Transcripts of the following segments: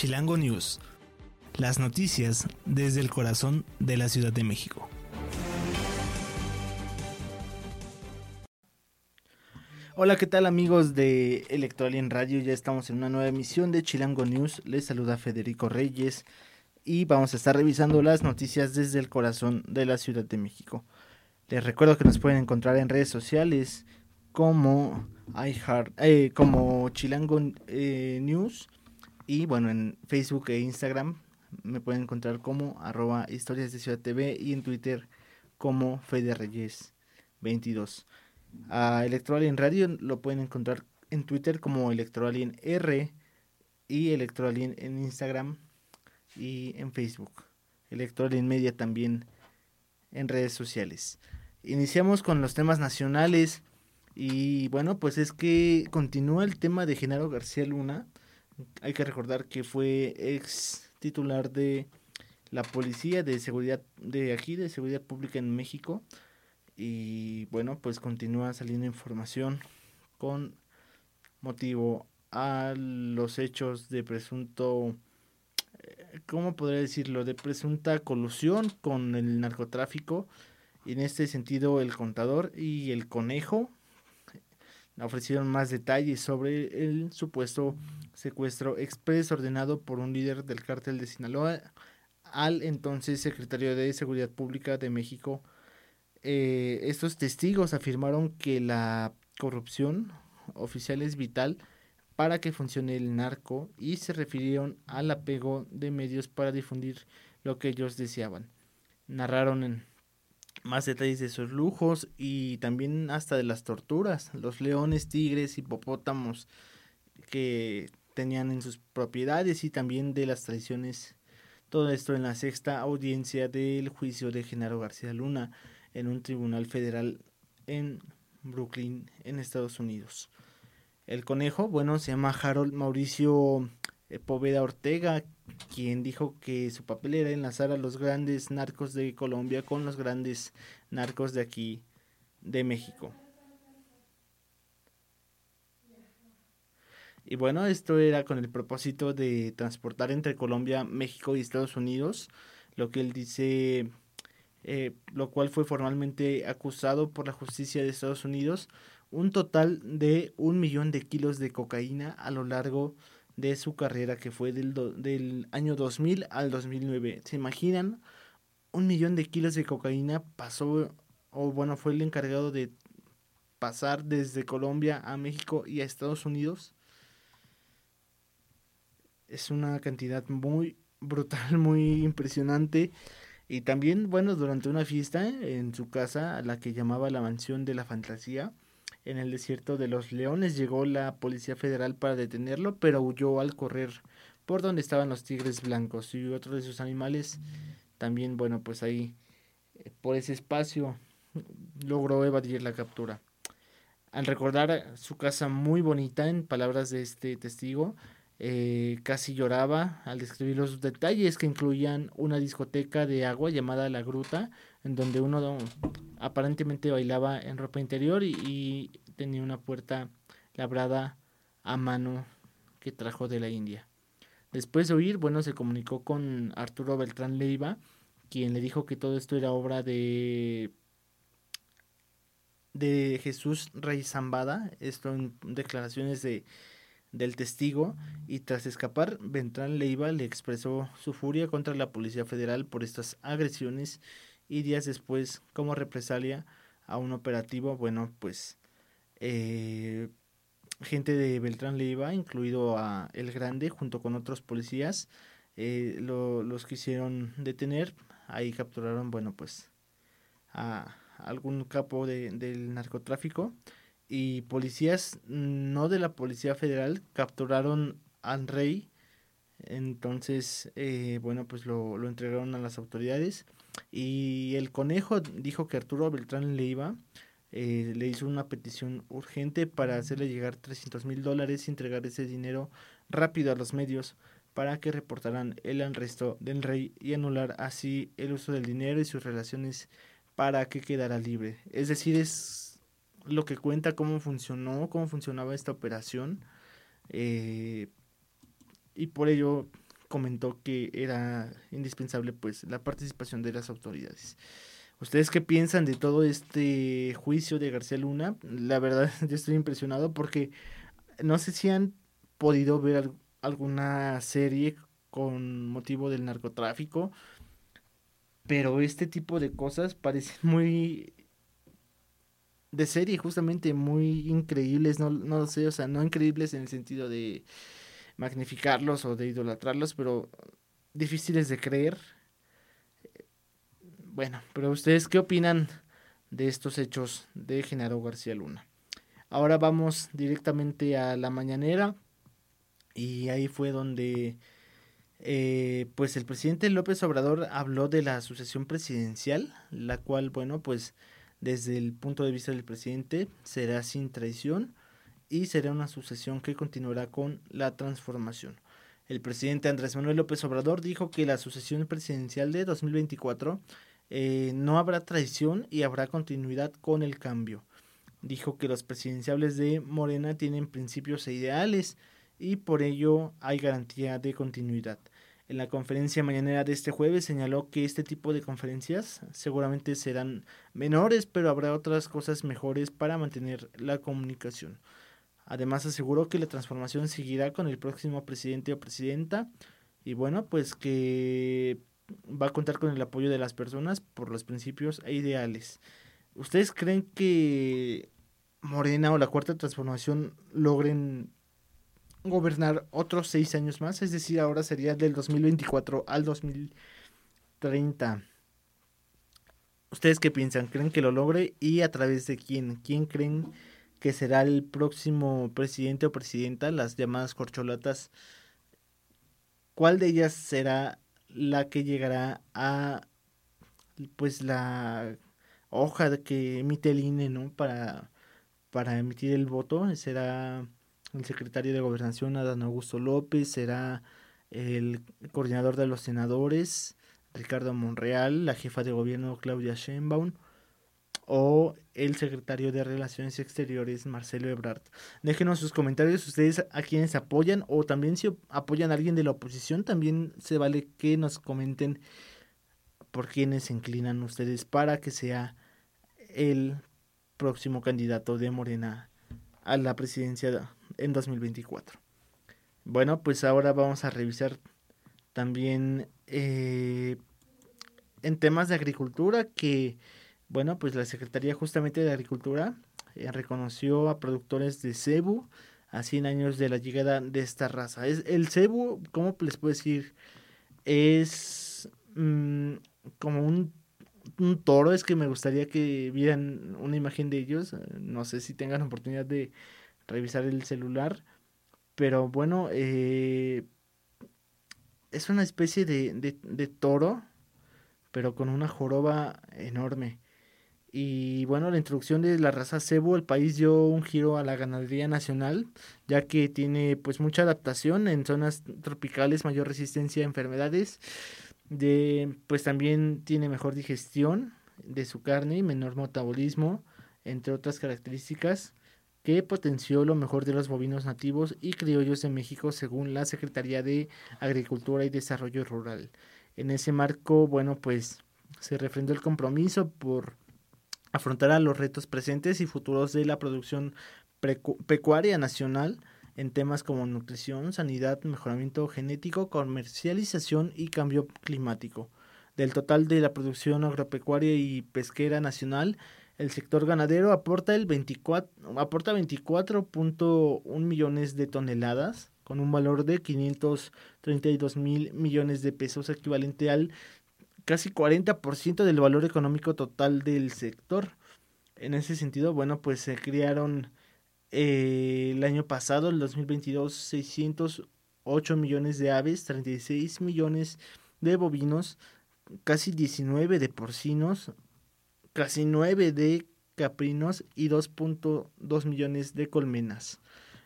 Chilango News. Las noticias desde el corazón de la Ciudad de México. Hola, ¿qué tal amigos de Electroalien Radio? Ya estamos en una nueva emisión de Chilango News. Les saluda Federico Reyes y vamos a estar revisando las noticias desde el corazón de la Ciudad de México. Les recuerdo que nos pueden encontrar en redes sociales como iHeart, eh, como Chilango eh, News y bueno, en Facebook e Instagram me pueden encontrar como arroba historias de Ciudad TV y en Twitter como Fede Reyes 22. A Electroalien Radio lo pueden encontrar en Twitter como Electroalien R y Electroalien en Instagram y en Facebook. Electroalien Media también en redes sociales. Iniciamos con los temas nacionales y bueno, pues es que continúa el tema de Genaro García Luna hay que recordar que fue ex titular de la policía de seguridad de aquí, de seguridad pública en México. Y bueno, pues continúa saliendo información con motivo a los hechos de presunto, eh, ¿cómo podría decirlo? De presunta colusión con el narcotráfico. Y en este sentido, el contador y el conejo ofrecieron más detalles sobre el supuesto secuestro express ordenado por un líder del cártel de Sinaloa al entonces secretario de Seguridad Pública de México. Eh, estos testigos afirmaron que la corrupción oficial es vital para que funcione el narco y se refirieron al apego de medios para difundir lo que ellos deseaban. Narraron en más detalles de sus lujos y también hasta de las torturas, los leones, tigres, hipopótamos que tenían en sus propiedades y también de las tradiciones. Todo esto en la sexta audiencia del juicio de Genaro García Luna en un tribunal federal en Brooklyn, en Estados Unidos. El conejo, bueno, se llama Harold Mauricio Poveda Ortega, quien dijo que su papel era enlazar a los grandes narcos de Colombia con los grandes narcos de aquí, de México. Y bueno, esto era con el propósito de transportar entre Colombia, México y Estados Unidos, lo que él dice, eh, lo cual fue formalmente acusado por la justicia de Estados Unidos, un total de un millón de kilos de cocaína a lo largo de de su carrera que fue del, del año 2000 al 2009. ¿Se imaginan? Un millón de kilos de cocaína pasó, o bueno, fue el encargado de pasar desde Colombia a México y a Estados Unidos. Es una cantidad muy brutal, muy impresionante. Y también, bueno, durante una fiesta en su casa, a la que llamaba la mansión de la fantasía, en el desierto de los leones. Llegó la Policía Federal para detenerlo, pero huyó al correr por donde estaban los tigres blancos y otro de sus animales. También, bueno, pues ahí, eh, por ese espacio, logró evadir la captura. Al recordar su casa muy bonita, en palabras de este testigo, eh, casi lloraba al describir los detalles que incluían una discoteca de agua llamada La Gruta, en donde uno aparentemente bailaba en ropa interior y, tenía una puerta labrada a mano que trajo de la India. Después de oír, bueno, se comunicó con Arturo Beltrán Leiva, quien le dijo que todo esto era obra de de Jesús Rey Zambada, esto en declaraciones de del testigo y tras escapar, Beltrán Leiva le expresó su furia contra la Policía Federal por estas agresiones y días después, como represalia a un operativo, bueno, pues eh, gente de Beltrán Leiva, incluido a El Grande, junto con otros policías, eh, lo, los quisieron detener. Ahí capturaron, bueno, pues a algún capo de, del narcotráfico y policías no de la Policía Federal capturaron a Rey. Entonces, eh, bueno, pues lo, lo, entregaron a las autoridades. Y el conejo dijo que Arturo Beltrán le iba, eh, le hizo una petición urgente para hacerle llegar 300 mil dólares y entregar ese dinero rápido a los medios para que reportaran el arresto del rey y anular así el uso del dinero y sus relaciones para que quedara libre. Es decir, es lo que cuenta cómo funcionó, cómo funcionaba esta operación. Eh, y por ello comentó que era indispensable pues la participación de las autoridades. ¿Ustedes qué piensan de todo este juicio de García Luna? La verdad yo estoy impresionado porque no sé si han podido ver alguna serie con motivo del narcotráfico, pero este tipo de cosas parecen muy de serie, justamente muy increíbles, no, no lo sé, o sea, no increíbles en el sentido de magnificarlos o de idolatrarlos, pero difíciles de creer. Bueno, pero ustedes qué opinan de estos hechos de Genaro García Luna? Ahora vamos directamente a la mañanera y ahí fue donde eh, pues el presidente López Obrador habló de la sucesión presidencial, la cual, bueno, pues desde el punto de vista del presidente será sin traición y será una sucesión que continuará con la transformación. El presidente Andrés Manuel López Obrador dijo que la sucesión presidencial de 2024 eh, no habrá traición y habrá continuidad con el cambio. Dijo que los presidenciables de Morena tienen principios e ideales y por ello hay garantía de continuidad. En la conferencia mañanera de este jueves señaló que este tipo de conferencias seguramente serán menores, pero habrá otras cosas mejores para mantener la comunicación. Además aseguró que la transformación seguirá con el próximo presidente o presidenta y bueno, pues que va a contar con el apoyo de las personas por los principios e ideales. ¿Ustedes creen que Morena o la cuarta transformación logren gobernar otros seis años más? Es decir, ahora sería del 2024 al 2030. ¿Ustedes qué piensan? ¿Creen que lo logre? ¿Y a través de quién? ¿Quién creen que será el próximo presidente o presidenta, las llamadas corcholatas, ¿cuál de ellas será la que llegará a pues la hoja que emite el INE, ¿no? Para, para emitir el voto, será el secretario de Gobernación Adán Augusto López, será el coordinador de los senadores Ricardo Monreal, la jefa de gobierno Claudia Sheinbaum, o el secretario de Relaciones Exteriores, Marcelo Ebrard. Déjenos sus comentarios ustedes a quienes apoyan o también si apoyan a alguien de la oposición, también se vale que nos comenten por quienes se inclinan ustedes para que sea el próximo candidato de Morena a la presidencia en 2024. Bueno, pues ahora vamos a revisar también eh, en temas de agricultura que bueno, pues la Secretaría justamente de Agricultura eh, reconoció a productores de cebu a 100 años de la llegada de esta raza. Es, el cebu, ¿cómo les puedo decir? Es mm, como un, toro, es que me gustaría que vieran una imagen de ellos. No sé si tengan oportunidad de revisar el celular. Pero bueno, eh, es una especie de, de toro, pero con una joroba enorme. Y bueno, la introducción de la raza cebo, el país dio un giro a la ganadería nacional, ya que tiene pues mucha adaptación en zonas tropicales, mayor resistencia a enfermedades, de, pues también tiene mejor digestión de su carne y menor metabolismo, entre otras características que potenció lo mejor de los bovinos nativos y criollos de México según la Secretaría de Agricultura y Desarrollo Rural. En ese marco, bueno, pues se refrendó el compromiso por afrontará los retos presentes y futuros de la producción pecuaria nacional en temas como nutrición, sanidad, mejoramiento genético, comercialización y cambio climático. Del total de la producción agropecuaria y pesquera nacional, el sector ganadero aporta el 24 aporta 24.1 millones de toneladas con un valor de 532 mil millones de pesos equivalente al casi 40% del valor económico total del sector. En ese sentido, bueno, pues se crearon eh, el año pasado, el 2022, 608 millones de aves, 36 millones de bovinos, casi 19 de porcinos, casi 9 de caprinos y 2.2 millones de colmenas.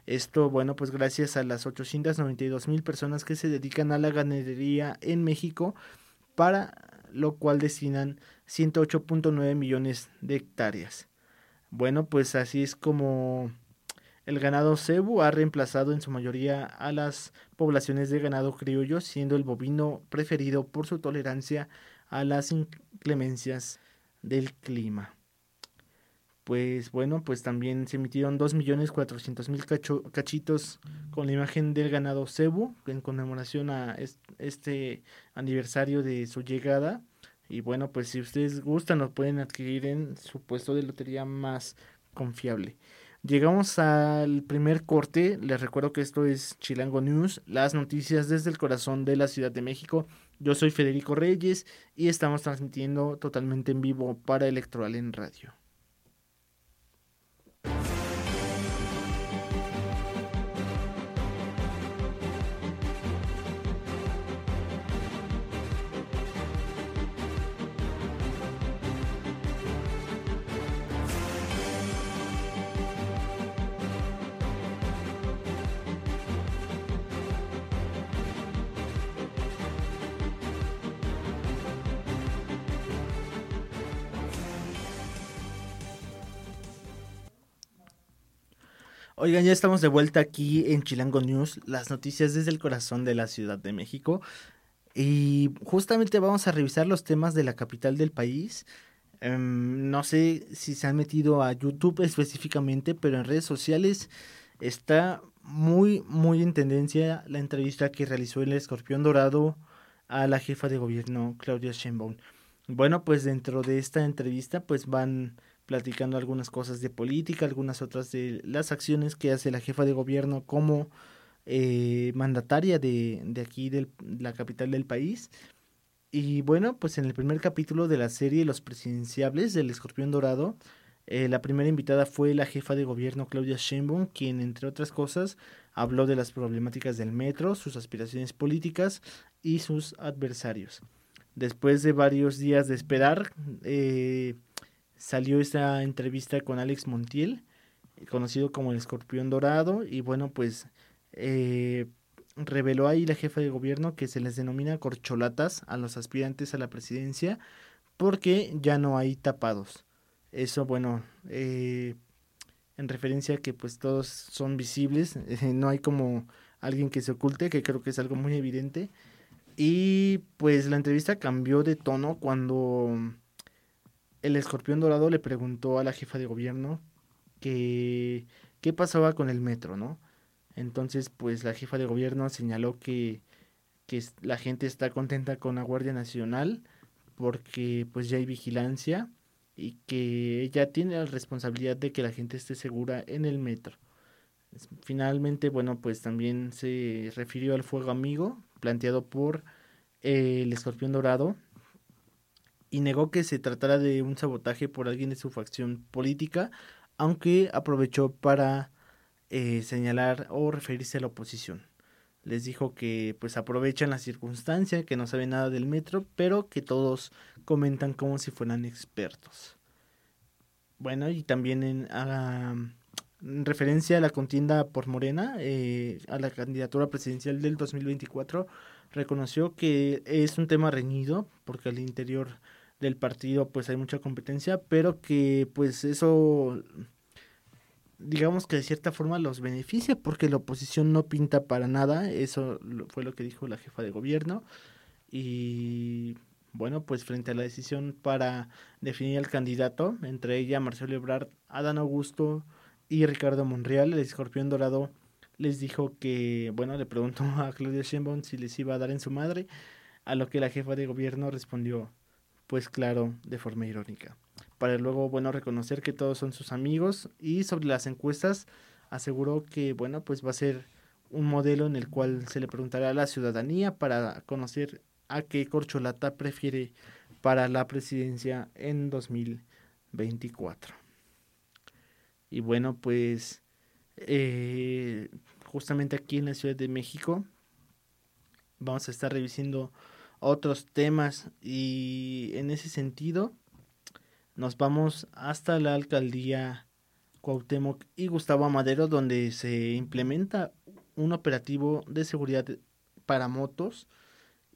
Esto, bueno, pues gracias a las 892 mil personas que se dedican a la ganadería en México, para lo cual destinan 108.9 millones de hectáreas. Bueno, pues así es como el ganado cebu ha reemplazado en su mayoría a las poblaciones de ganado criollo, siendo el bovino preferido por su tolerancia a las inclemencias del clima. Pues bueno, pues también se emitieron 2.400.000 cachitos con la imagen del ganado cebu en conmemoración a este aniversario de su llegada. Y bueno, pues si ustedes gustan, lo pueden adquirir en su puesto de lotería más confiable. Llegamos al primer corte. Les recuerdo que esto es Chilango News, las noticias desde el corazón de la Ciudad de México. Yo soy Federico Reyes y estamos transmitiendo totalmente en vivo para Electoral en Radio. Oigan, ya estamos de vuelta aquí en Chilango News, las noticias desde el corazón de la Ciudad de México. Y justamente vamos a revisar los temas de la capital del país. Em, no sé si se han metido a YouTube específicamente, pero en redes sociales está muy, muy en tendencia la entrevista que realizó el escorpión dorado a la jefa de gobierno, Claudia Sheinbaum. Bueno, pues dentro de esta entrevista pues van platicando algunas cosas de política, algunas otras de las acciones que hace la jefa de gobierno como eh, mandataria de, de aquí, de la capital del país. Y bueno, pues en el primer capítulo de la serie Los Presidenciables del Escorpión Dorado, eh, la primera invitada fue la jefa de gobierno Claudia Sheinbaum, quien entre otras cosas habló de las problemáticas del metro, sus aspiraciones políticas y sus adversarios. Después de varios días de esperar, eh, salió esta entrevista con Alex Montiel, conocido como el escorpión dorado, y bueno, pues eh, reveló ahí la jefa de gobierno que se les denomina corcholatas a los aspirantes a la presidencia porque ya no hay tapados. Eso, bueno, eh, en referencia a que pues todos son visibles, no hay como alguien que se oculte, que creo que es algo muy evidente. Y pues la entrevista cambió de tono cuando el escorpión dorado le preguntó a la jefa de gobierno que qué pasaba con el metro, ¿no? Entonces, pues la jefa de gobierno señaló que, que la gente está contenta con la Guardia Nacional porque pues ya hay vigilancia y que ella tiene la responsabilidad de que la gente esté segura en el metro. Finalmente, bueno, pues también se refirió al fuego amigo planteado por el escorpión dorado y negó que se tratara de un sabotaje por alguien de su facción política, aunque aprovechó para eh, señalar o referirse a la oposición. Les dijo que pues aprovechan la circunstancia, que no saben nada del metro, pero que todos comentan como si fueran expertos. Bueno, y también en, referencia a la contienda por Morena, eh, a la candidatura presidencial del 2024, reconoció que es un tema reñido, porque al interior del partido pues hay mucha competencia, pero que pues eso digamos que de cierta forma los beneficia porque la oposición no pinta para nada, eso fue lo que dijo la jefa de gobierno. Y bueno, pues frente a la decisión para definir al candidato, entre ella Marcelo Ebrard, Adán Augusto y Ricardo Monreal, el escorpión dorado les dijo que, bueno, le preguntó a Claudia Sheinbaum si les iba a dar en su madre, a lo que la jefa de gobierno respondió, pues claro, de forma irónica. para luego, bueno, reconocer que todos son sus amigos. Y sobre las encuestas, aseguró que, bueno, pues va a ser un modelo en el cual se le preguntará a la ciudadanía para conocer a qué corcholata prefiere para la presidencia en 2024. Y bueno, pues eh, justamente aquí en la Ciudad de México vamos a estar revisando otros temas. Y en ese sentido nos vamos hasta la alcaldía Cuauhtémoc y Gustavo Amadero donde se implementa un operativo de seguridad para motos.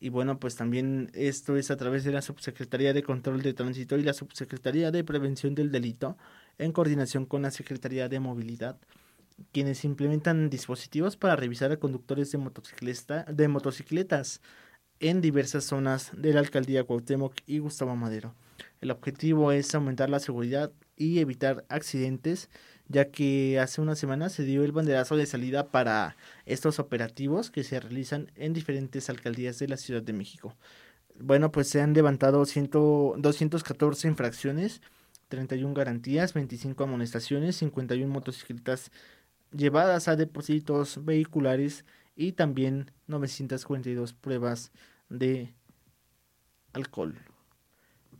Y bueno pues también esto es a través de la Subsecretaría de Control de Tránsito y la Subsecretaría de Prevención del Delito en coordinación con la Secretaría de Movilidad quienes implementan dispositivos para revisar a conductores de, motocicleta, de motocicletas en diversas zonas de la alcaldía Cuauhtémoc y Gustavo Madero. El objetivo es aumentar la seguridad y evitar accidentes, ya que hace una semana se dio el banderazo de salida para estos operativos que se realizan en diferentes alcaldías de la Ciudad de México. Bueno, pues se han levantado 100, 214 infracciones, 31 garantías, 25 amonestaciones, 51 motocicletas llevadas a depósitos vehiculares y también 942 pruebas de alcohol.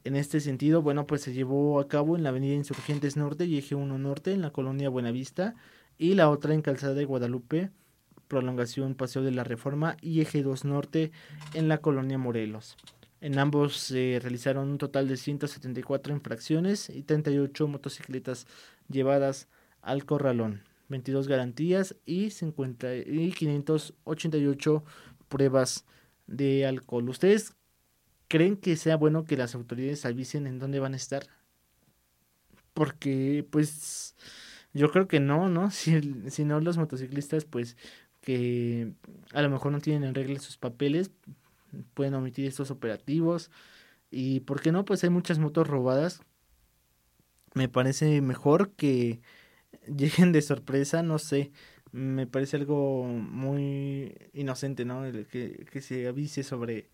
En este sentido, bueno, pues se llevó a cabo en la Avenida Insurgentes Norte y Eje 1 Norte en la colonia Buenavista y la otra en Calzada de Guadalupe, prolongación Paseo de la Reforma y Eje 2 Norte en la colonia Morelos. En ambos se realizaron un total de 174 infracciones y 38 motocicletas llevadas al corralón. 22 garantías y, 50, y 588 pruebas de alcohol. ¿Ustedes creen que sea bueno que las autoridades avisen en dónde van a estar? Porque, pues, yo creo que no, ¿no? Si, si no, los motociclistas, pues, que a lo mejor no tienen en regla sus papeles, pueden omitir estos operativos. Y, ¿por qué no? Pues hay muchas motos robadas. Me parece mejor que lleguen de sorpresa, no sé, me parece algo muy inocente, ¿no? Que, que se avise sobre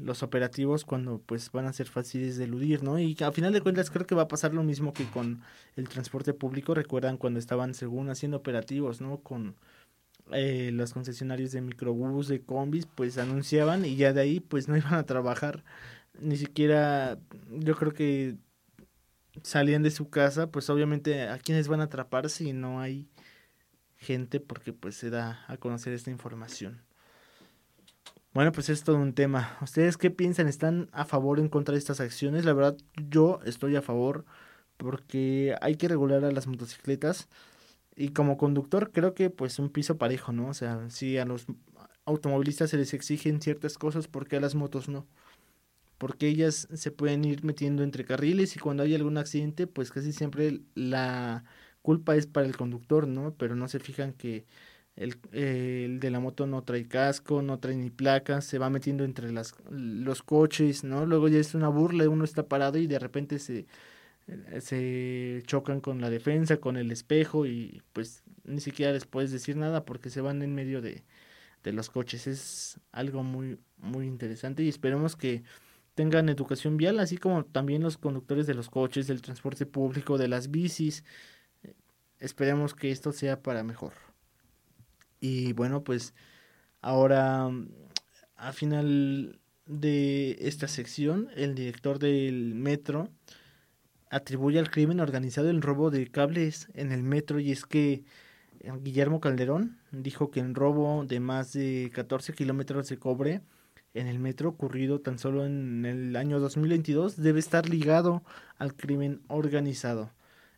los operativos cuando pues van a ser fáciles de eludir, ¿no? Y a final de cuentas creo que va a pasar lo mismo que con el transporte público, recuerdan cuando estaban según haciendo operativos, ¿no? Con eh, los concesionarios de microbús, de combis, pues anunciaban y ya de ahí pues no iban a trabajar, ni siquiera yo creo que salían de su casa, pues obviamente a quienes van a atrapar si no hay gente porque pues se da a conocer esta información. Bueno, pues es todo un tema. ¿Ustedes qué piensan? ¿Están a favor o en contra de estas acciones? La verdad, yo estoy a favor porque hay que regular a las motocicletas y como conductor creo que pues un piso parejo, ¿no? O sea, si a los automovilistas se les exigen ciertas cosas, ¿por qué a las motos no? Porque ellas se pueden ir metiendo entre carriles y cuando hay algún accidente, pues casi siempre la culpa es para el conductor, ¿no? Pero no se fijan que el, el de la moto no trae casco, no trae ni placas, se va metiendo entre las, los coches, ¿no? Luego ya es una burla, uno está parado y de repente se, se chocan con la defensa, con el espejo y pues ni siquiera les puedes decir nada porque se van en medio de, de los coches. Es algo muy, muy interesante y esperemos que tengan educación vial, así como también los conductores de los coches, del transporte público, de las bicis. Esperemos que esto sea para mejor. Y bueno, pues ahora a final de esta sección, el director del metro atribuye al crimen organizado el robo de cables en el metro y es que Guillermo Calderón dijo que el robo de más de 14 kilómetros de cobre en el metro ocurrido tan solo en el año 2022 debe estar ligado al crimen organizado.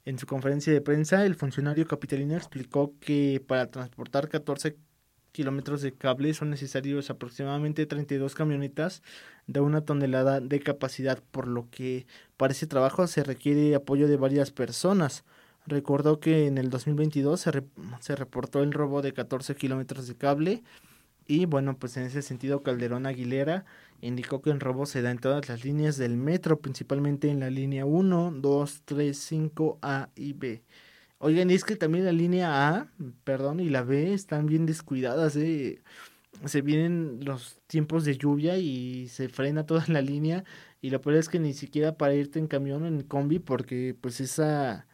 En su conferencia de prensa, el funcionario capitalino explicó que para transportar 14 kilómetros de cable son necesarios aproximadamente 32 camionetas de una tonelada de capacidad, por lo que para ese trabajo se requiere apoyo de varias personas. Recordó que en el 2022 se, se reportó el robo de 14 kilómetros de cable y bueno, pues en ese sentido Calderón Aguilera indicó que el robo se da en todas las líneas del metro, principalmente en la línea 1, 2, 3, 5, A y B. Oigan, es que también la línea A, perdón, y la B están bien descuidadas, ¿eh? se vienen los tiempos de lluvia y se frena toda la línea Y lo peor es que ni siquiera para irte en camión o en combi, porque pues esa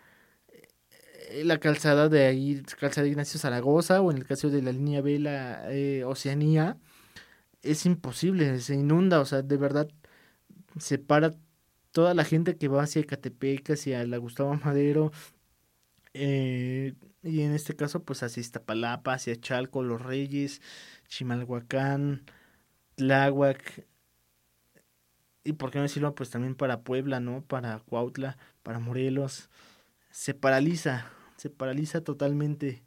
la calzada de ahí, calzada de Ignacio Zaragoza, o en el caso de la línea B, la eh, Oceanía, es imposible, se inunda, o sea, de verdad se para toda la gente que va hacia Ecatepec, hacia la Gustavo Madero, eh, y en este caso, pues hacia Iztapalapa, hacia Chalco, Los Reyes, Chimalhuacán, Tláhuac, y por qué no decirlo, pues también para Puebla, ¿no? Para Cuautla, para Morelos, se paraliza, se paraliza totalmente.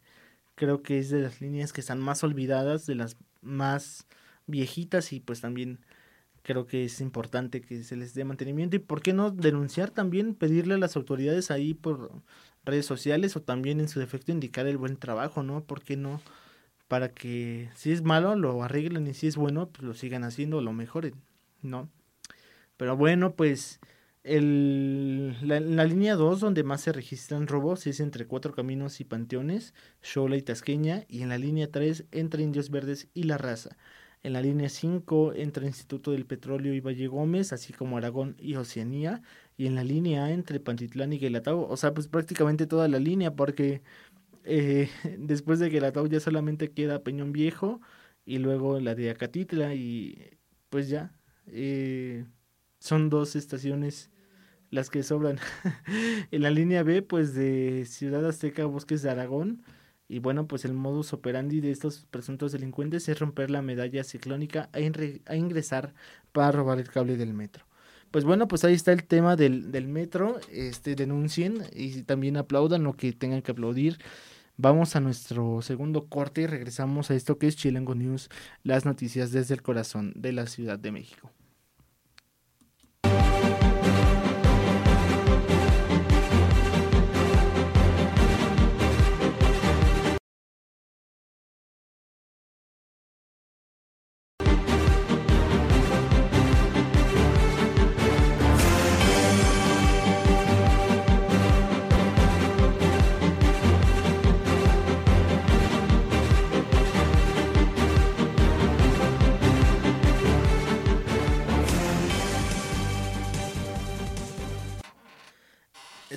Creo que es de las líneas que están más olvidadas, de las más viejitas y pues también creo que es importante que se les dé mantenimiento y por qué no denunciar también, pedirle a las autoridades ahí por redes sociales o también en su defecto indicar el buen trabajo, ¿no? ¿Por qué no? Para que si es malo lo arreglen y si es bueno pues lo sigan haciendo lo mejoren, ¿no? Pero bueno, pues el, la, línea 2 donde más se registran robos es entre Cuatro Caminos y Panteones, Xola y Tasqueña y en la línea 3 entre Indios Verdes y La Raza. En la línea 5 entre Instituto del Petróleo y Valle Gómez, así como Aragón y Oceanía. Y en la línea entre Pantitlán y Guelatao. O sea, pues prácticamente toda la línea, porque eh, después de Guelatao ya solamente queda Peñón Viejo y luego la de Acatitla y pues ya. Eh, son dos estaciones las que sobran. en la línea B, pues de Ciudad Azteca Bosques de Aragón y bueno, pues el modus operandi de estos presuntos delincuentes es romper la medalla ciclónica e, a ingresar para robar el cable del metro. Pues bueno, pues ahí está el tema del, del metro. Este, denuncien y también aplaudan lo que tengan que aplaudir. Vamos a nuestro segundo corte y regresamos a esto que es Chilango News, las noticias desde el corazón de la Ciudad de México.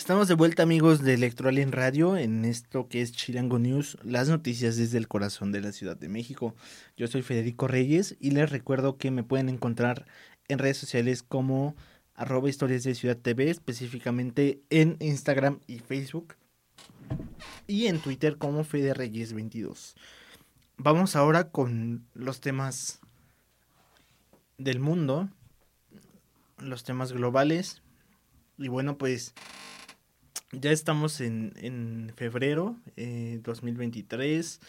Estamos de vuelta amigos de Electroalien Radio en esto que es Chilango News, las noticias desde el corazón de la Ciudad de México. Yo soy Federico Reyes y les recuerdo que me pueden encontrar en redes sociales como arroba historias de Ciudad TV, específicamente en Instagram y Facebook y en Twitter como Fede Reyes 22. Vamos ahora con los temas del mundo, los temas globales. Y bueno, pues ya estamos en, en febrero eh, 2023.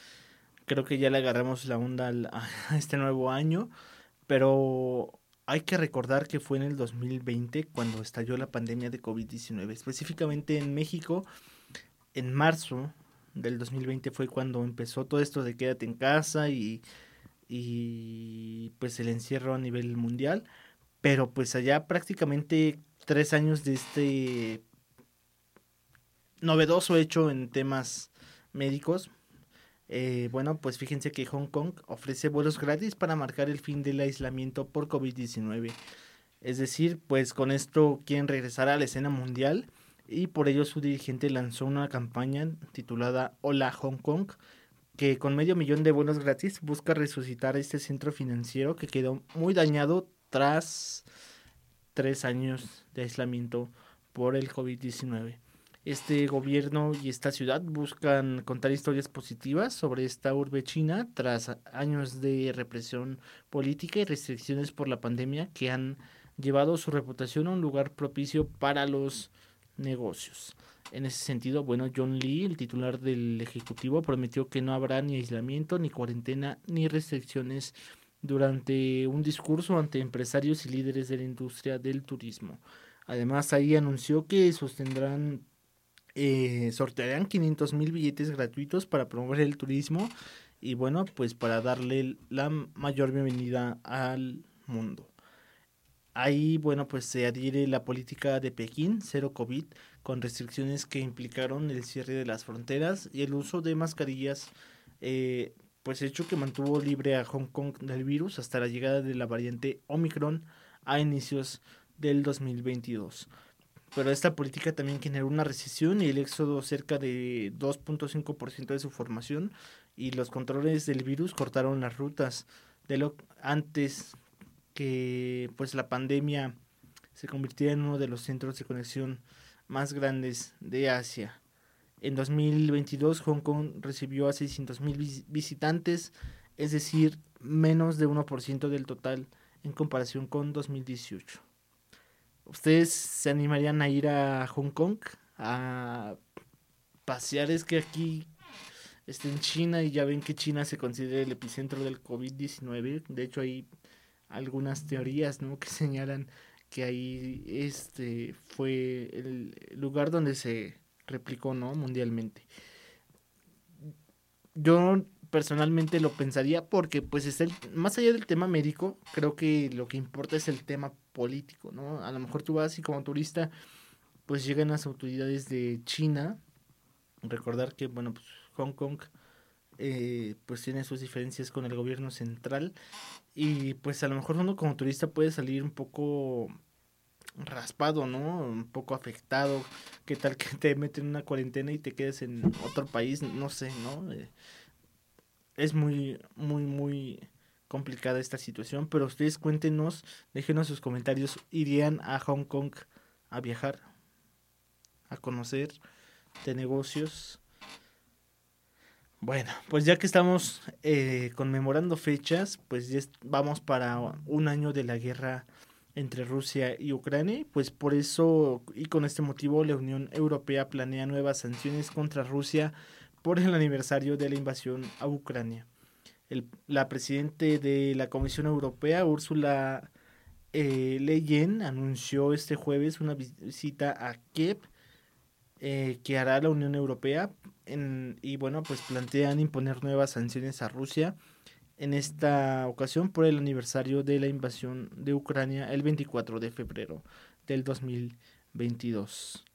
Creo que ya le agarramos la onda a este nuevo año. Pero hay que recordar que fue en el 2020 cuando estalló la pandemia de COVID-19. Específicamente en México, en marzo del 2020 fue cuando empezó todo esto de quédate en casa y, y pues el encierro a nivel mundial. Pero pues allá prácticamente tres años de este novedoso hecho en temas médicos. Eh, bueno, pues fíjense que Hong Kong ofrece vuelos gratis para marcar el fin del aislamiento por COVID-19. Es decir, pues con esto quieren regresar a la escena mundial y por ello su dirigente lanzó una campaña titulada Hola Hong Kong, que con medio millón de vuelos gratis busca resucitar este centro financiero que quedó muy dañado tras tres años de aislamiento por el COVID-19 este gobierno y esta ciudad buscan contar historias positivas sobre esta urbe china tras años de represión política y restricciones por la pandemia que han llevado su reputación a un lugar propicio para los negocios. En ese sentido, bueno, John Lee, el titular del Ejecutivo, prometió que no habrá ni aislamiento, ni cuarentena, ni restricciones durante un discurso ante empresarios y líderes de la industria del turismo. Además, ahí anunció que sostendrán eh, sortearán 500 mil billetes gratuitos para promover el turismo y bueno, pues para darle la mayor bienvenida al mundo. Ahí, bueno, pues se adhiere la política de Pekín, cero COVID, con restricciones que implicaron el cierre de las fronteras y el uso de mascarillas, eh, pues hecho que mantuvo libre a Hong Kong del virus hasta la llegada de la variante Omicron a inicios del 2022. Pero esta política también generó una recesión y el éxodo cerca de 2.5% de su formación y los controles del virus cortaron las rutas de lo antes que pues la pandemia se convirtiera en uno de los centros de conexión más grandes de Asia. En 2022 Hong Kong recibió a 600.000 visitantes, es decir, menos de 1% del total en comparación con 2018. ¿Ustedes se animarían a ir a Hong Kong a pasear? Es que aquí está en China y ya ven que China se considera el epicentro del COVID-19. De hecho, hay algunas teorías ¿no? que señalan que ahí este fue el lugar donde se replicó no mundialmente yo personalmente lo pensaría porque pues está el, más allá del tema médico creo que lo que importa es el tema político no a lo mejor tú vas y como turista pues llegan las autoridades de China recordar que bueno pues Hong Kong eh, pues tiene sus diferencias con el gobierno central y pues a lo mejor uno como turista puede salir un poco raspado, ¿no? Un poco afectado. ¿Qué tal que te meten en una cuarentena y te quedes en otro país? No sé, ¿no? Eh, es muy, muy, muy complicada esta situación, pero ustedes cuéntenos, déjenos sus comentarios. ¿Irían a Hong Kong a viajar? A conocer de negocios? Bueno, pues ya que estamos eh, conmemorando fechas, pues ya vamos para un año de la guerra entre Rusia y Ucrania, pues por eso y con este motivo la Unión Europea planea nuevas sanciones contra Rusia por el aniversario de la invasión a Ucrania. La presidente de la Comisión Europea, Ursula eh, Leyen, anunció este jueves una visita a Kiev eh, que hará la Unión Europea y bueno, pues plantean imponer nuevas sanciones a Rusia en esta ocasión por el aniversario de la invasión de Ucrania el 24 de febrero del 2022.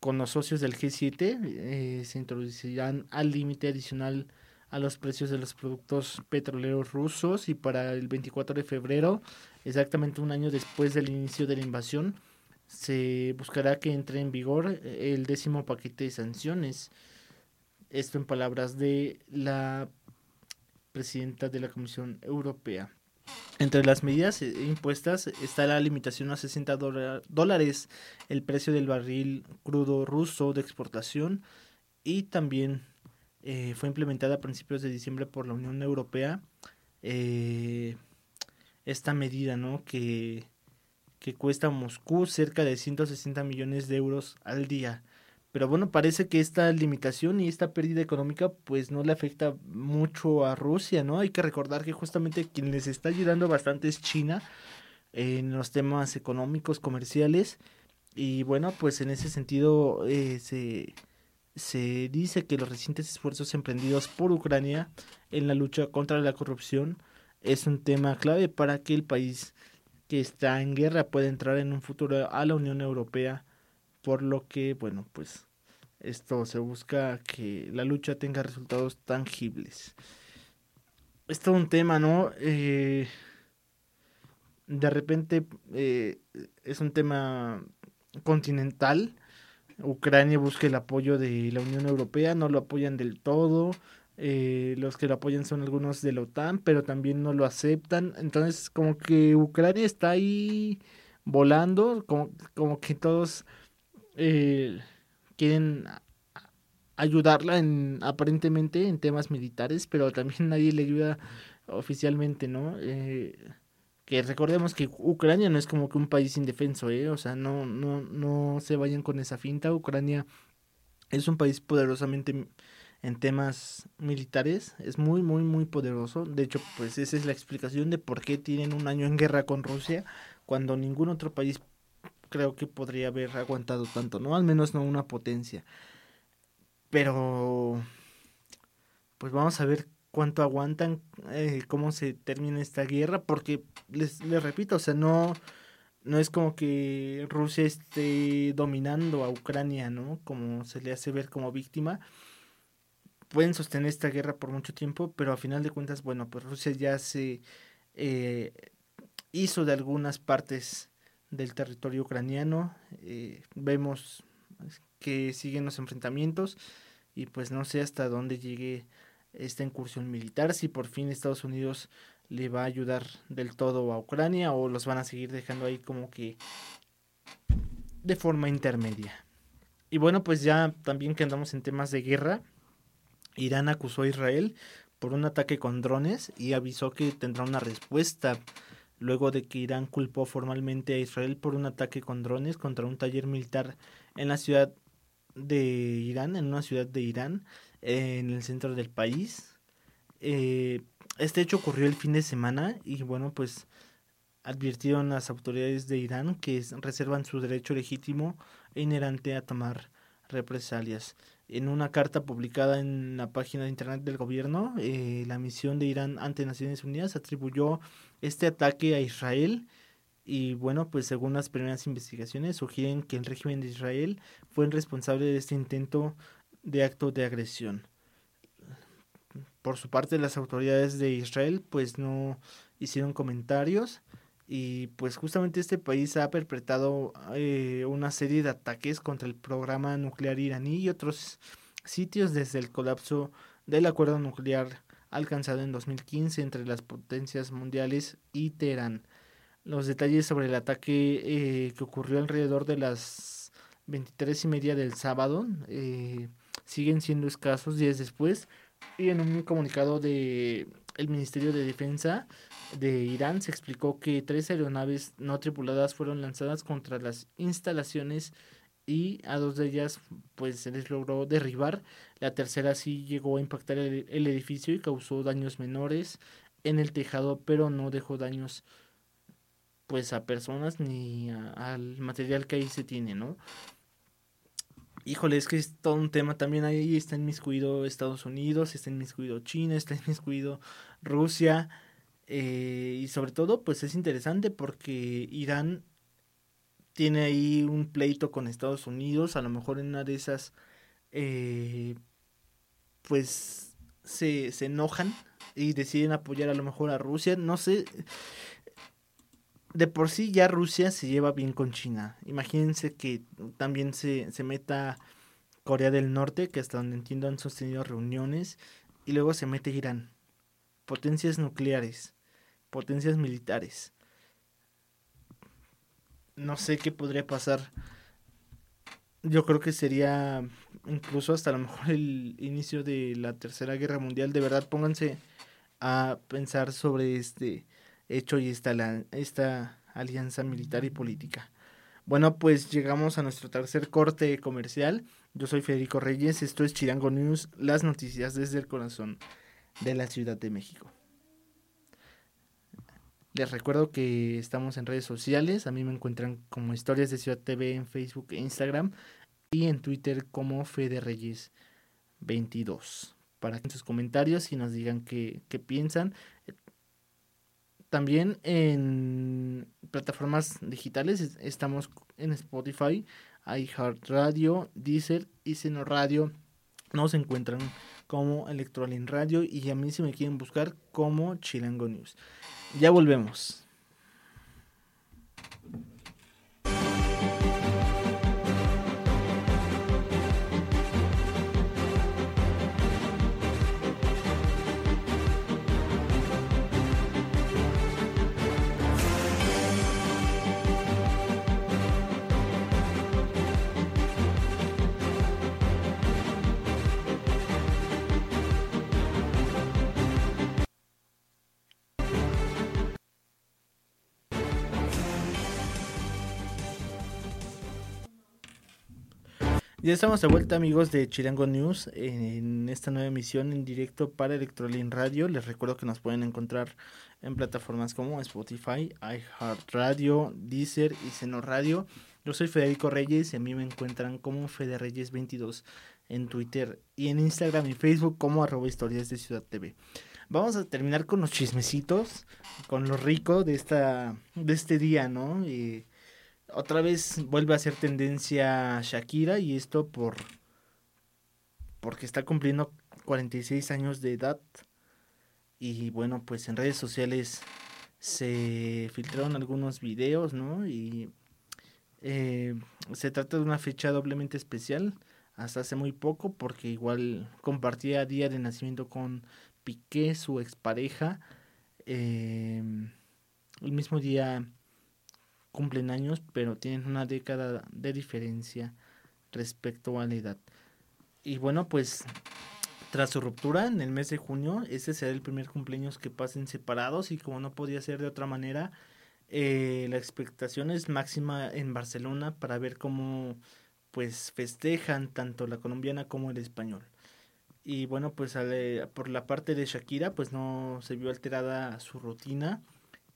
Con los socios del G7 eh, se introducirán al límite adicional a los precios de los productos petroleros rusos y para el 24 de febrero, exactamente un año después del inicio de la invasión, se buscará que entre en vigor el décimo paquete de sanciones. Esto en palabras de la presidenta de la Comisión Europea. Entre las medidas eh, impuestas está la limitación a 60 dólares el precio del barril crudo ruso de exportación y también eh, fue implementada a principios de diciembre por la Unión Europea eh, esta medida ¿no? que que cuesta a Moscú cerca de 160 millones de euros al día. Pero bueno, parece que esta limitación y esta pérdida económica pues no le afecta mucho a Rusia, ¿no? Hay que recordar que justamente quien les está ayudando bastante es China en los temas económicos, comerciales. Y bueno, pues en ese sentido eh, se, se dice que los recientes esfuerzos emprendidos por Ucrania en la lucha contra la corrupción es un tema clave para que el país que está en guerra puede entrar en un futuro a la Unión Europea, por lo que, bueno, pues esto se busca que la lucha tenga resultados tangibles. Es todo un tema, ¿no? Eh, de repente eh, es un tema continental. Ucrania busca el apoyo de la Unión Europea, no lo apoyan del todo. Eh, los que lo apoyan son algunos de la OTAN, pero también no lo aceptan. Entonces, como que Ucrania está ahí volando, como, como que todos eh, quieren ayudarla en aparentemente en temas militares, pero también nadie le ayuda oficialmente, ¿no? Eh, que recordemos que Ucrania no es como que un país indefenso, ¿eh? O sea, no, no, no se vayan con esa finta. Ucrania es un país poderosamente en temas militares. Es muy, muy, muy poderoso. De hecho, pues esa es la explicación de por qué tienen un año en guerra con Rusia cuando ningún otro país creo que podría haber aguantado tanto, ¿no? Al menos no una potencia. Pero, pues vamos a ver cuánto aguantan, eh, cómo se termina esta guerra, porque les, repito, o sea, no, no es como que Rusia esté dominando a Ucrania, ¿no? Como se le hace ver como víctima pueden sostener esta guerra por mucho tiempo, pero a final de cuentas, bueno, pues Rusia ya se eh, hizo de algunas partes del territorio ucraniano. Eh, vemos que siguen los enfrentamientos y pues no sé hasta dónde llegue esta incursión militar, si por fin Estados Unidos le va a ayudar del todo a Ucrania o los van a seguir dejando ahí como que de forma intermedia. Y bueno, pues ya también que andamos en temas de guerra, Irán acusó a Israel por un ataque con drones y avisó que tendrá una respuesta luego de que Irán culpó formalmente a Israel por un ataque con drones contra un taller militar en la ciudad de Irán, en una ciudad de Irán, en el centro del país. Eh, este hecho ocurrió el fin de semana y bueno, pues advirtieron las autoridades de Irán que reservan su derecho legítimo e inherente a tomar represalias. En una carta publicada en la página de internet del gobierno, eh, la misión de Irán ante Naciones Unidas atribuyó este ataque a Israel y bueno, pues según las primeras investigaciones sugieren que el régimen de Israel fue el responsable de este intento de acto de agresión por su parte las autoridades de Israel pues no hicieron comentarios y pues justamente este país ha perpetrado eh, una serie de ataques contra el programa nuclear iraní y otros sitios desde el colapso del acuerdo nuclear alcanzado en 2015 entre las potencias mundiales y Teherán. Los detalles sobre el ataque eh, que ocurrió alrededor de las 23 y media del sábado eh, siguen siendo escasos días después y en un comunicado de el Ministerio de Defensa de Irán se explicó que tres aeronaves no tripuladas fueron lanzadas contra las instalaciones y a dos de ellas pues se les logró derribar. La tercera sí llegó a impactar el, el edificio y causó daños menores en el tejado, pero no dejó daños pues a personas ni al material que ahí se tiene, ¿no? Híjole, es que es todo un tema. También ahí está inmiscuido Estados Unidos, está inmiscuido China, está inmiscuido Rusia. Eh, y sobre todo, pues es interesante porque Irán tiene ahí un pleito con Estados Unidos. A lo mejor en una de esas, eh, pues se, se enojan y deciden apoyar a lo mejor a Rusia. No sé de por sí ya Rusia se lleva bien con China. Imagínense que también se, se meta Corea del Norte, que hasta donde entiendo han sostenido reuniones, y luego se mete Irán. Potencias nucleares, potencias militares. No sé qué podría pasar. Yo creo que sería incluso hasta lo mejor el inicio de la Tercera Guerra Mundial. De verdad, pónganse a pensar sobre este hecho y esta, esta alianza militar y política. Bueno, pues llegamos a nuestro tercer corte comercial. Yo soy Federico Reyes, esto es Chirango News, las noticias desde el corazón de la Ciudad de México. Les recuerdo que estamos en redes sociales, a mí me encuentran como Historias de Ciudad TV en Facebook e Instagram y en Twitter como Fede Reyes 22 para que sus comentarios y nos digan qué, qué piensan. También en plataformas digitales estamos en Spotify, iHeartRadio, Deezer y Seno Radio. Nos encuentran como Electroalin Radio y a mí si me quieren buscar como Chilango News. Ya volvemos. Ya estamos de vuelta amigos de Chilango News en esta nueva emisión en directo para Electrolin Radio. Les recuerdo que nos pueden encontrar en plataformas como Spotify, iHeartRadio, Deezer y Seno Radio. Yo soy Federico Reyes y a mí me encuentran como Fede Reyes 22 en Twitter y en Instagram y Facebook como arroba historias de Ciudad TV. Vamos a terminar con los chismecitos, con lo rico de esta de este día, ¿no? Y otra vez vuelve a ser tendencia Shakira y esto por porque está cumpliendo 46 años de edad y bueno pues en redes sociales se filtraron algunos videos, ¿no? Y eh, se trata de una fecha doblemente especial, hasta hace muy poco, porque igual compartía día de nacimiento con Piqué, su expareja. Eh, el mismo día cumplen años, pero tienen una década de diferencia respecto a la edad. Y bueno, pues tras su ruptura en el mes de junio, ese será el primer cumpleaños que pasen separados y como no podía ser de otra manera, eh, la expectación es máxima en Barcelona para ver cómo pues festejan tanto la colombiana como el español. Y bueno, pues por la parte de Shakira, pues no se vio alterada su rutina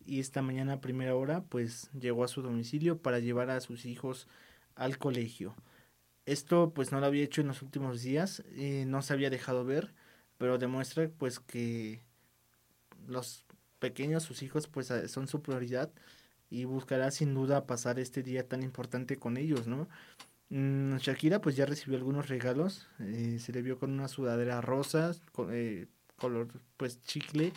y esta mañana a primera hora pues llegó a su domicilio para llevar a sus hijos al colegio. Esto pues no lo había hecho en los últimos días, eh, no se había dejado ver, pero demuestra pues que los pequeños, sus hijos pues son su prioridad y buscará sin duda pasar este día tan importante con ellos, ¿no? Mm, Shakira pues ya recibió algunos regalos, eh, se le vio con una sudadera rosa, con, eh, color pues chicle,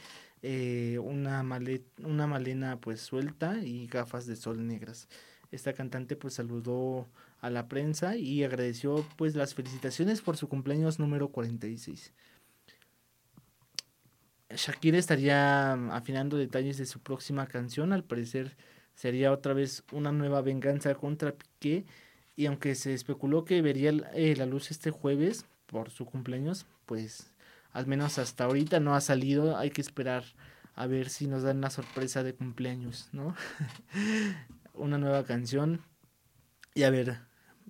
una, malet una malena pues suelta y gafas de sol negras. Esta cantante pues saludó a la prensa y agradeció pues las felicitaciones por su cumpleaños número 46. Shakira estaría afinando detalles de su próxima canción, al parecer sería otra vez una nueva venganza contra Piqué y aunque se especuló que vería eh, la luz este jueves por su cumpleaños, pues al menos hasta ahorita no ha salido, hay que esperar a ver si nos dan la sorpresa de cumpleaños, ¿no? una nueva canción y a ver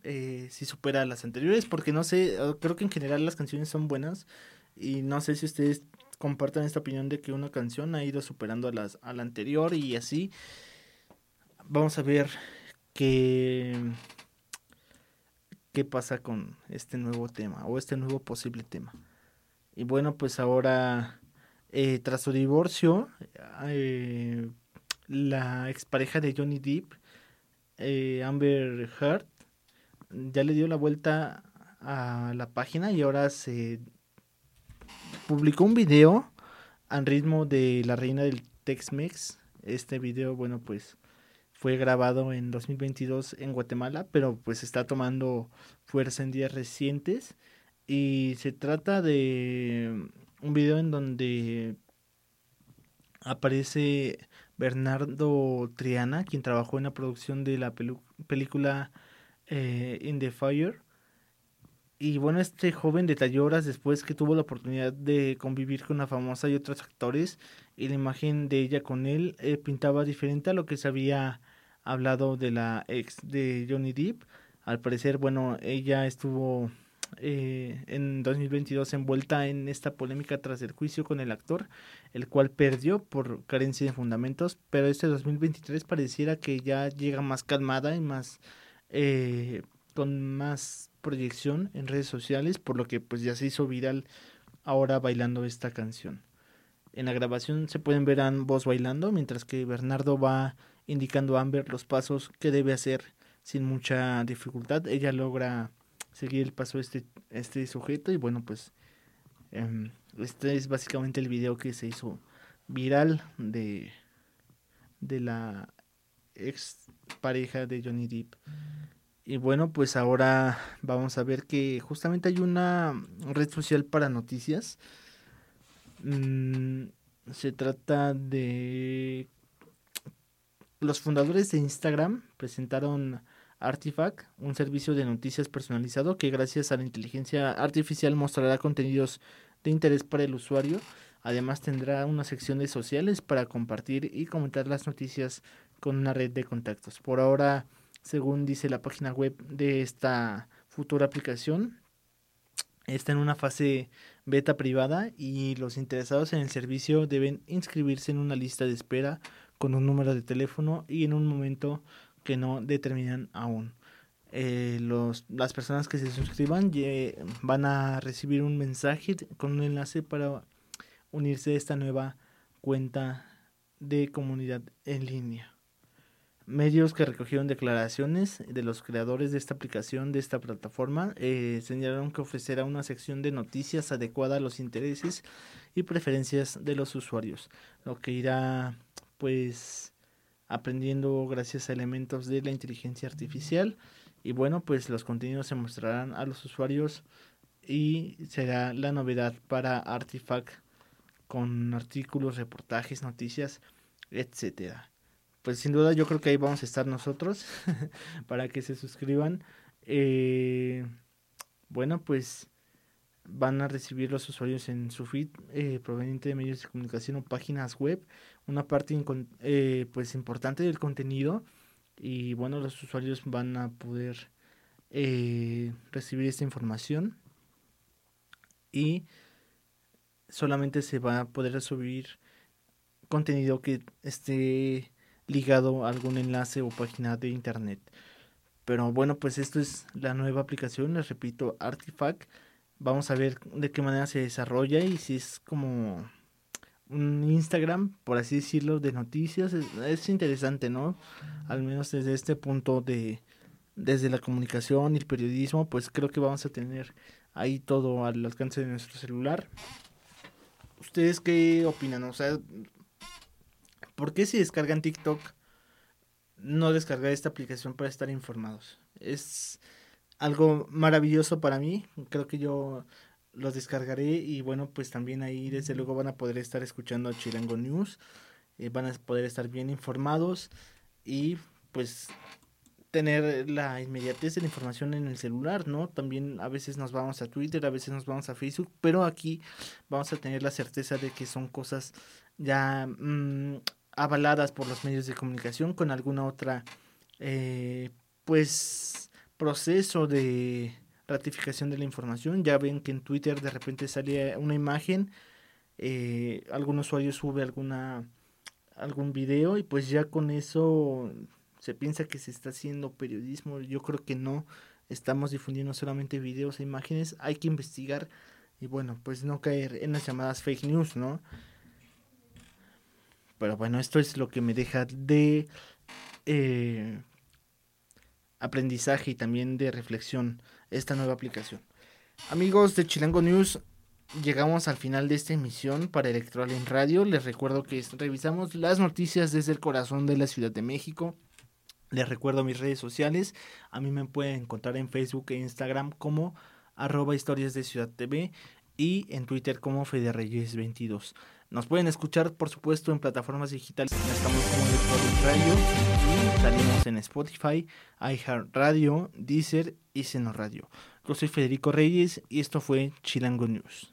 eh, si supera las anteriores, porque no sé, creo que en general las canciones son buenas y no sé si ustedes compartan esta opinión de que una canción ha ido superando a, las, a la anterior y así. Vamos a ver qué, qué pasa con este nuevo tema o este nuevo posible tema. Y bueno, pues ahora, eh, tras su divorcio, eh, la expareja de Johnny Depp, Amber Heard, ya le dio la vuelta a la página y ahora se publicó un video al ritmo de la reina del Tex-Mex. Este video, bueno, pues fue grabado en 2022 en Guatemala, pero pues está tomando fuerza en días recientes. Y se trata de un video en donde aparece Bernardo Triana, quien trabajó en la producción de la película eh, In the Fire. Y bueno, este joven detalló horas después que tuvo la oportunidad de convivir con una famosa y otros actores y la imagen de ella con él eh, pintaba diferente a lo que se había hablado de la ex de Johnny Depp. Al parecer, bueno, ella estuvo eh, en 2022 envuelta en esta polémica tras el juicio con el actor, el cual perdió por carencia de fundamentos, pero este 2023 pareciera que ya llega más calmada y más eh, con más proyección en redes sociales, por lo que pues ya se hizo viral ahora bailando esta canción. En la grabación se pueden ver a ambos bailando, mientras que Bernardo va indicando a Amber los pasos que debe hacer sin mucha dificultad. Ella logra seguir el paso de este, este sujeto y bueno pues em, este es básicamente el video que se hizo viral de, de la ex pareja de Johnny Depp. Y bueno, pues ahora vamos a ver que justamente hay una red social para noticias. Mm, se trata de... Los fundadores de Instagram presentaron Artifact, un servicio de noticias personalizado que gracias a la inteligencia artificial mostrará contenidos de interés para el usuario. Además tendrá una sección de sociales para compartir y comentar las noticias con una red de contactos. Por ahora, según dice la página web de esta futura aplicación, está en una fase beta privada y los interesados en el servicio deben inscribirse en una lista de espera con un número de teléfono y en un momento que no determinan aún. Eh, los, las personas que se suscriban van a recibir un mensaje con un enlace para unirse a esta nueva cuenta de comunidad en línea. Medios que recogieron declaraciones de los creadores de esta aplicación, de esta plataforma, eh, señalaron que ofrecerá una sección de noticias adecuada a los intereses y preferencias de los usuarios, lo que irá pues aprendiendo gracias a elementos de la inteligencia artificial y bueno pues los contenidos se mostrarán a los usuarios y será la novedad para Artifact con artículos, reportajes, noticias, etcétera. Pues sin duda yo creo que ahí vamos a estar nosotros para que se suscriban. Eh, bueno, pues van a recibir los usuarios en su feed eh, proveniente de medios de comunicación o páginas web una parte eh, pues importante del contenido. Y bueno los usuarios van a poder eh, recibir esta información. Y solamente se va a poder subir contenido que esté ligado a algún enlace o página de internet. Pero bueno pues esto es la nueva aplicación les repito Artifact vamos a ver de qué manera se desarrolla y si es como un Instagram, por así decirlo, de noticias. Es, interesante, ¿no? Al menos desde este punto de, desde la comunicación y el periodismo, pues creo que vamos a tener ahí todo al alcance de nuestro celular. ¿Ustedes qué opinan? O sea, ¿por qué si descargan TikTok no descargar esta aplicación para estar informados? Es algo maravilloso para mí. Creo que yo los descargaré y bueno, pues también ahí desde luego van a poder estar escuchando Chilango News, eh, van a poder estar bien informados y pues tener la inmediatez de la información en el celular, ¿no? También a veces nos vamos a Twitter, a veces nos vamos a Facebook, pero aquí vamos a tener la certeza de que son cosas ya mm, avaladas por los medios de comunicación con alguna otra, eh, pues, proceso de ratificación de la información. Ya ven que en Twitter de repente sale una imagen, eh, algún usuario sube alguna algún video y pues ya con eso se piensa que se está haciendo periodismo. Yo creo que no. Estamos difundiendo solamente videos e imágenes. Hay que investigar y bueno, pues no caer en las llamadas fake news, ¿no? Pero bueno, esto es lo que me deja de eh, aprendizaje y también de reflexión esta nueva aplicación. Amigos de Chilango News, llegamos al final de esta emisión para Electoral en Radio. Les recuerdo que revisamos las noticias desde el corazón de la Ciudad de México. Les recuerdo mis redes sociales. A mí me pueden encontrar en Facebook e Instagram como arroba historias de Ciudad TV y en Twitter como Federreyes22. Nos pueden escuchar, por supuesto, en plataformas digitales. Estamos como Electoral Radio y salimos en Spotify, iHeartRadio, Deezer y Seno Radio. Yo soy Federico Reyes y esto fue Chilango News.